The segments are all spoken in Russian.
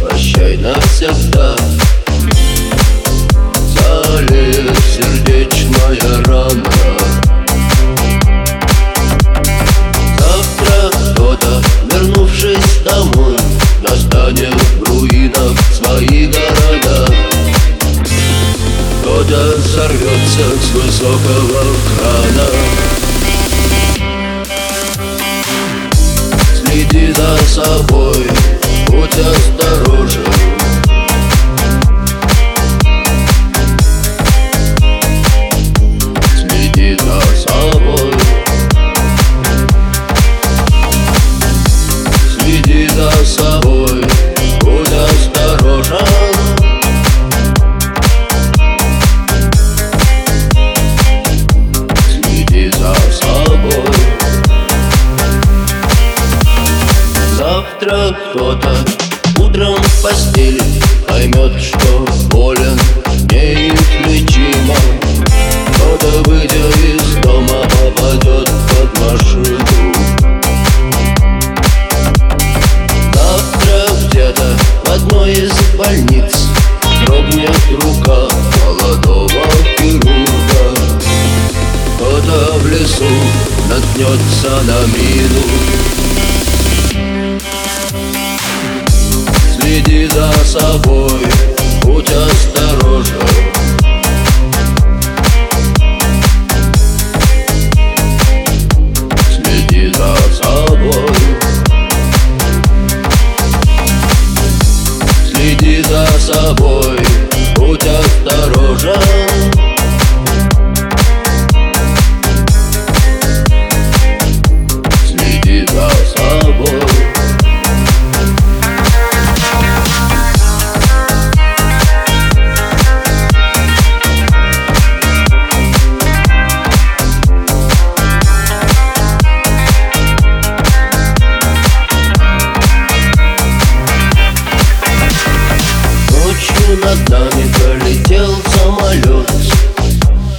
Прощай навсегда. Залез сердечная рана. Завтра кто-то, вернувшись домой Настанет в руинах свои города Кто-то сорвется с высокого крана. Следи за собой будь осторожен. Следи за собой. Следи за собой, Завтра кто-то утром в постели Поймет, что болен неизлечимо. Кто-то, выйдя из дома, попадет под машину Завтра где-то в одной из больниц Дрогнет рука молодого хирурга. Кто-то в лесу наткнется на мину Следи за собой, будь осторожен Следи за собой. Следи за собой, будь осторожен Ночью над нами пролетел самолет.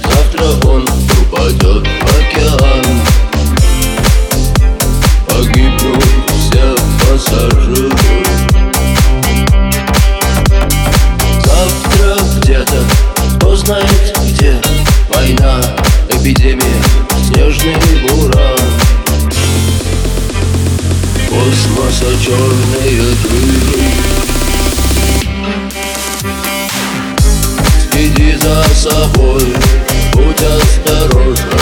Завтра он упадет в океан. Погибнут все пассажиры. Завтра где-то, кто знает где. Война, эпидемия, снежный буран Космоса черные дыры Следи за собой, будь осторожен